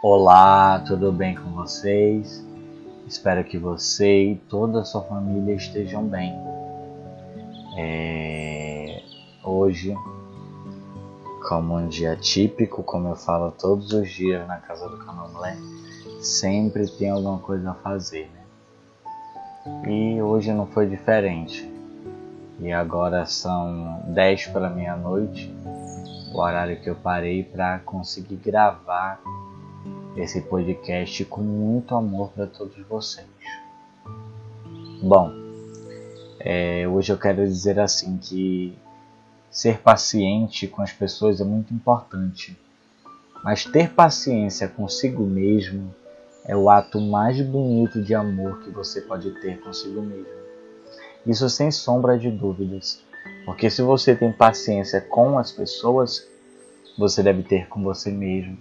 Olá, tudo bem com vocês? Espero que você e toda a sua família estejam bem. É... Hoje, como um dia típico, como eu falo todos os dias na casa do Candomblé, sempre tem alguma coisa a fazer, né? E hoje não foi diferente. E agora são 10 para meia-noite, o horário que eu parei para conseguir gravar esse podcast com muito amor para todos vocês. Bom, é, hoje eu quero dizer assim que ser paciente com as pessoas é muito importante, mas ter paciência consigo mesmo é o ato mais bonito de amor que você pode ter consigo mesmo. Isso sem sombra de dúvidas, porque se você tem paciência com as pessoas, você deve ter com você mesmo,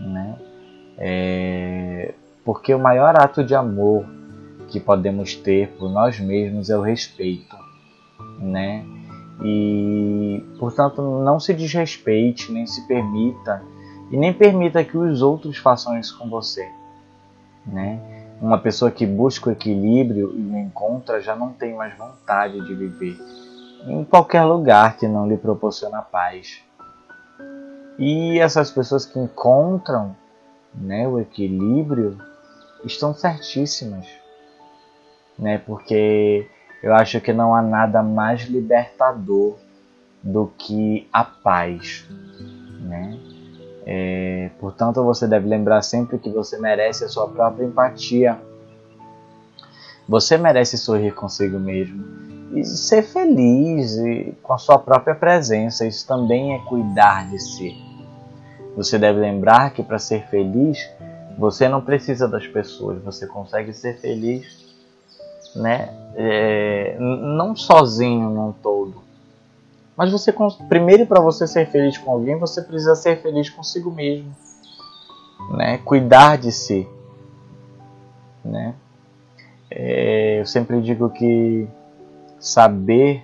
né? É, porque o maior ato de amor que podemos ter por nós mesmos é o respeito, né? E, portanto, não se desrespeite, nem se permita e nem permita que os outros façam isso com você, né? Uma pessoa que busca o equilíbrio e o encontra já não tem mais vontade de viver em qualquer lugar que não lhe proporciona paz. E essas pessoas que encontram né, o equilíbrio, estão certíssimas. Né, porque eu acho que não há nada mais libertador do que a paz. Né? É, portanto, você deve lembrar sempre que você merece a sua própria empatia. Você merece sorrir consigo mesmo e ser feliz com a sua própria presença. Isso também é cuidar de si. Você deve lembrar que para ser feliz, você não precisa das pessoas, você consegue ser feliz, né? É, não sozinho num todo. Mas você primeiro para você ser feliz com alguém, você precisa ser feliz consigo mesmo, né? Cuidar de si, né? É, eu sempre digo que saber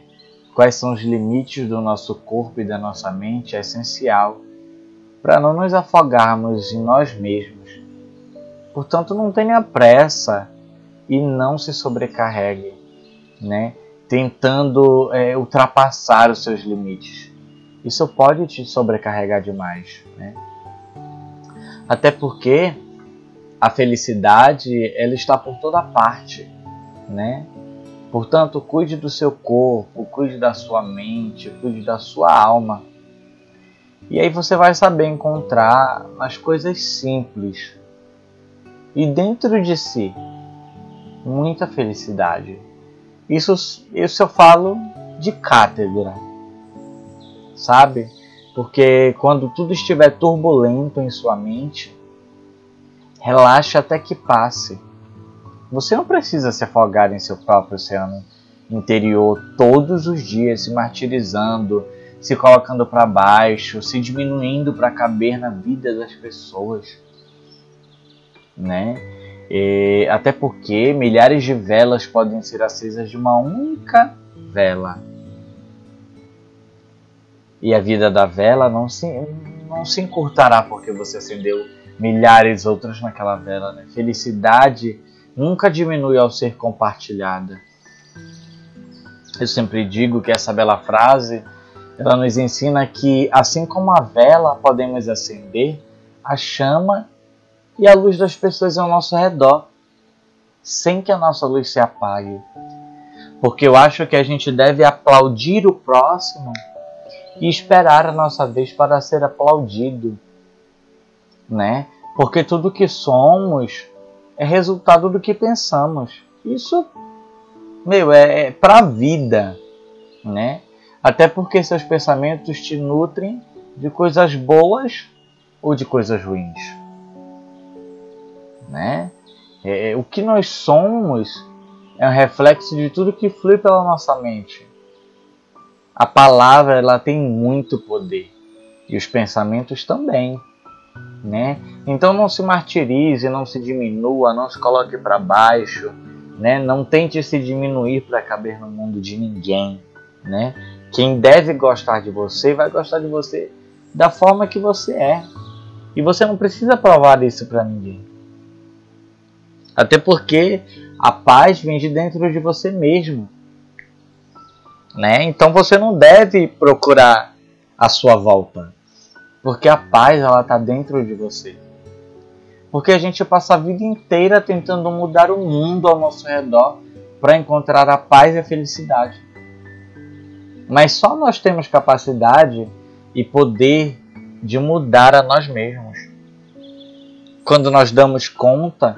quais são os limites do nosso corpo e da nossa mente é essencial para não nos afogarmos em nós mesmos. Portanto, não tenha pressa e não se sobrecarregue, né? tentando é, ultrapassar os seus limites. Isso pode te sobrecarregar demais. Né? Até porque a felicidade ela está por toda parte. Né? Portanto, cuide do seu corpo, cuide da sua mente, cuide da sua alma e aí você vai saber encontrar as coisas simples e dentro de si muita felicidade. Isso, isso eu falo de cátedra, sabe? Porque quando tudo estiver turbulento em sua mente, relaxe até que passe. Você não precisa se afogar em seu próprio oceano interior todos os dias, se martirizando se colocando para baixo, se diminuindo para caber na vida das pessoas, né? E, até porque milhares de velas podem ser acesas de uma única vela. E a vida da vela não se, não se encurtará porque você acendeu milhares outras naquela vela. Né? Felicidade nunca diminui ao ser compartilhada. Eu sempre digo que essa bela frase ela nos ensina que, assim como a vela, podemos acender a chama e a luz das pessoas ao nosso redor, sem que a nossa luz se apague. Porque eu acho que a gente deve aplaudir o próximo e esperar a nossa vez para ser aplaudido, né? Porque tudo que somos é resultado do que pensamos. Isso, meu, é, é para a vida, né? Até porque seus pensamentos te nutrem de coisas boas ou de coisas ruins. Né? É, o que nós somos é um reflexo de tudo que flui pela nossa mente. A palavra ela tem muito poder e os pensamentos também, né? Então não se martirize, não se diminua, não se coloque para baixo, né? Não tente se diminuir para caber no mundo de ninguém, né? Quem deve gostar de você vai gostar de você da forma que você é. E você não precisa provar isso para ninguém. Até porque a paz vem de dentro de você mesmo. Né? Então você não deve procurar a sua volta. Porque a paz ela está dentro de você. Porque a gente passa a vida inteira tentando mudar o mundo ao nosso redor para encontrar a paz e a felicidade. Mas só nós temos capacidade e poder de mudar a nós mesmos. Quando nós damos conta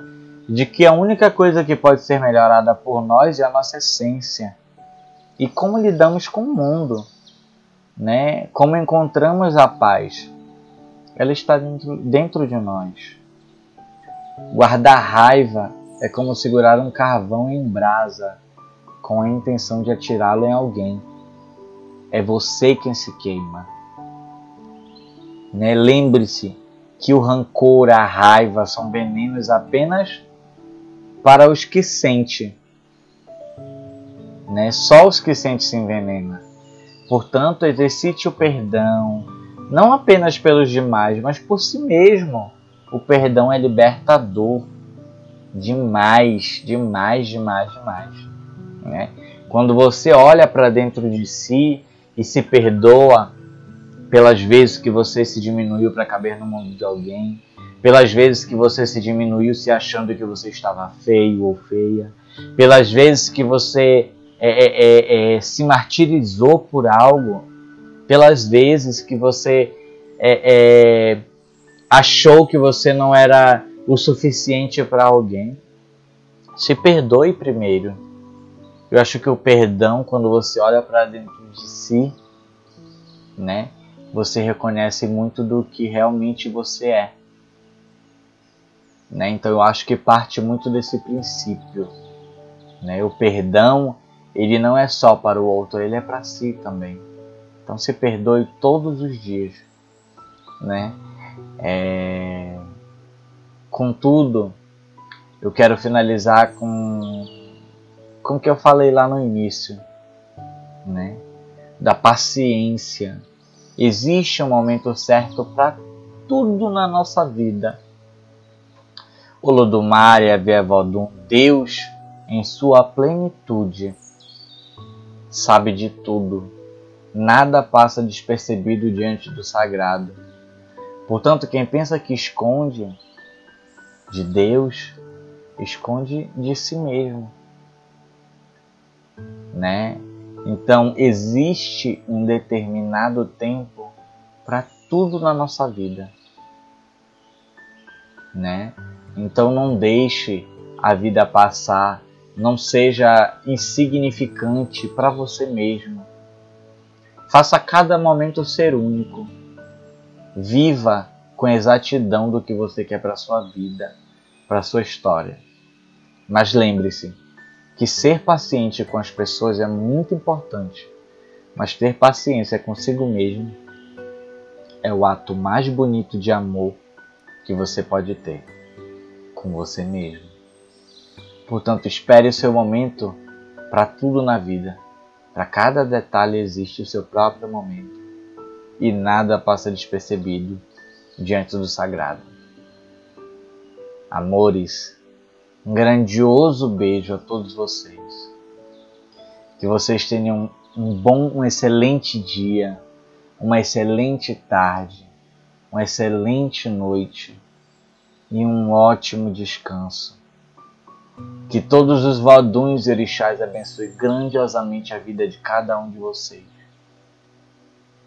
de que a única coisa que pode ser melhorada por nós é a nossa essência e como lidamos com o mundo, né? Como encontramos a paz, ela está dentro, dentro de nós. Guardar raiva é como segurar um carvão em brasa com a intenção de atirá-lo em alguém. É você quem se queima. Né? Lembre-se que o rancor, a raiva são venenos apenas para os que sente. Né? Só os que sentem se envenenam. Portanto, exercite o perdão, não apenas pelos demais, mas por si mesmo. O perdão é libertador demais, demais, demais, demais. Né? Quando você olha para dentro de si e se perdoa, pelas vezes que você se diminuiu para caber no mundo de alguém, pelas vezes que você se diminuiu se achando que você estava feio ou feia, pelas vezes que você é, é, é, é se martirizou por algo, pelas vezes que você é, é, achou que você não era o suficiente para alguém. Se perdoe primeiro. Eu acho que o perdão, quando você olha para dentro de si, né, você reconhece muito do que realmente você é. Né? Então eu acho que parte muito desse princípio. Né? O perdão, ele não é só para o outro, ele é para si também. Então se perdoe todos os dias. Né? É... Contudo, eu quero finalizar com, o que eu falei lá no início, né? Da paciência Existe um momento certo para tudo na nossa vida. O Lodumar e a Vevodum, Deus em sua plenitude, sabe de tudo. Nada passa despercebido diante do sagrado. Portanto, quem pensa que esconde de Deus, esconde de si mesmo. Né? Então, existe um determinado tempo para tudo na nossa vida, né? Então, não deixe a vida passar, não seja insignificante para você mesmo. Faça cada momento ser único. Viva com exatidão do que você quer para sua vida, para sua história. Mas lembre-se, que ser paciente com as pessoas é muito importante, mas ter paciência consigo mesmo é o ato mais bonito de amor que você pode ter com você mesmo. Portanto, espere o seu momento para tudo na vida. Para cada detalhe existe o seu próprio momento e nada passa despercebido diante do sagrado. Amores, um grandioso beijo a todos vocês. Que vocês tenham um bom, um excelente dia, uma excelente tarde, uma excelente noite e um ótimo descanso. Que todos os vaduns e orixás abençoem grandiosamente a vida de cada um de vocês.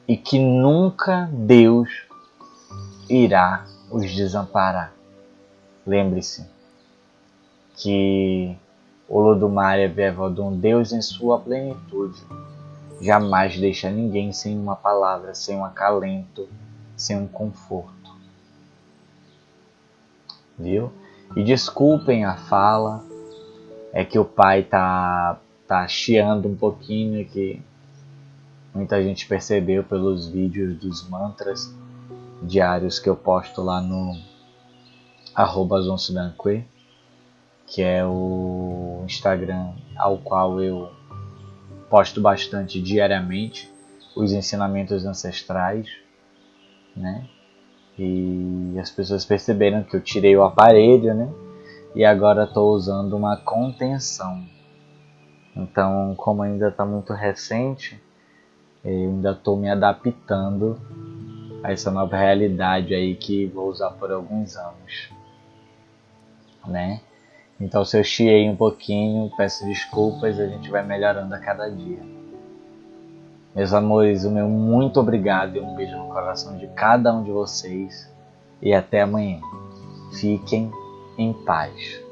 E que nunca Deus irá os desamparar. Lembre-se, que Olodumare Vevodum, Deus em sua plenitude, jamais deixa ninguém sem uma palavra, sem um acalento, sem um conforto. Viu? E desculpem a fala, é que o pai tá, tá chiando um pouquinho, que muita gente percebeu pelos vídeos dos mantras diários que eu posto lá no arroba Zonsudanque que é o Instagram ao qual eu posto bastante diariamente os ensinamentos ancestrais, né? E as pessoas perceberam que eu tirei o aparelho, né? E agora estou usando uma contenção. Então, como ainda está muito recente, eu ainda estou me adaptando a essa nova realidade aí que vou usar por alguns anos, né? Então, se eu chiei um pouquinho, peço desculpas, a gente vai melhorando a cada dia. Meus amores, o meu muito obrigado e um beijo no coração de cada um de vocês e até amanhã. Fiquem em paz.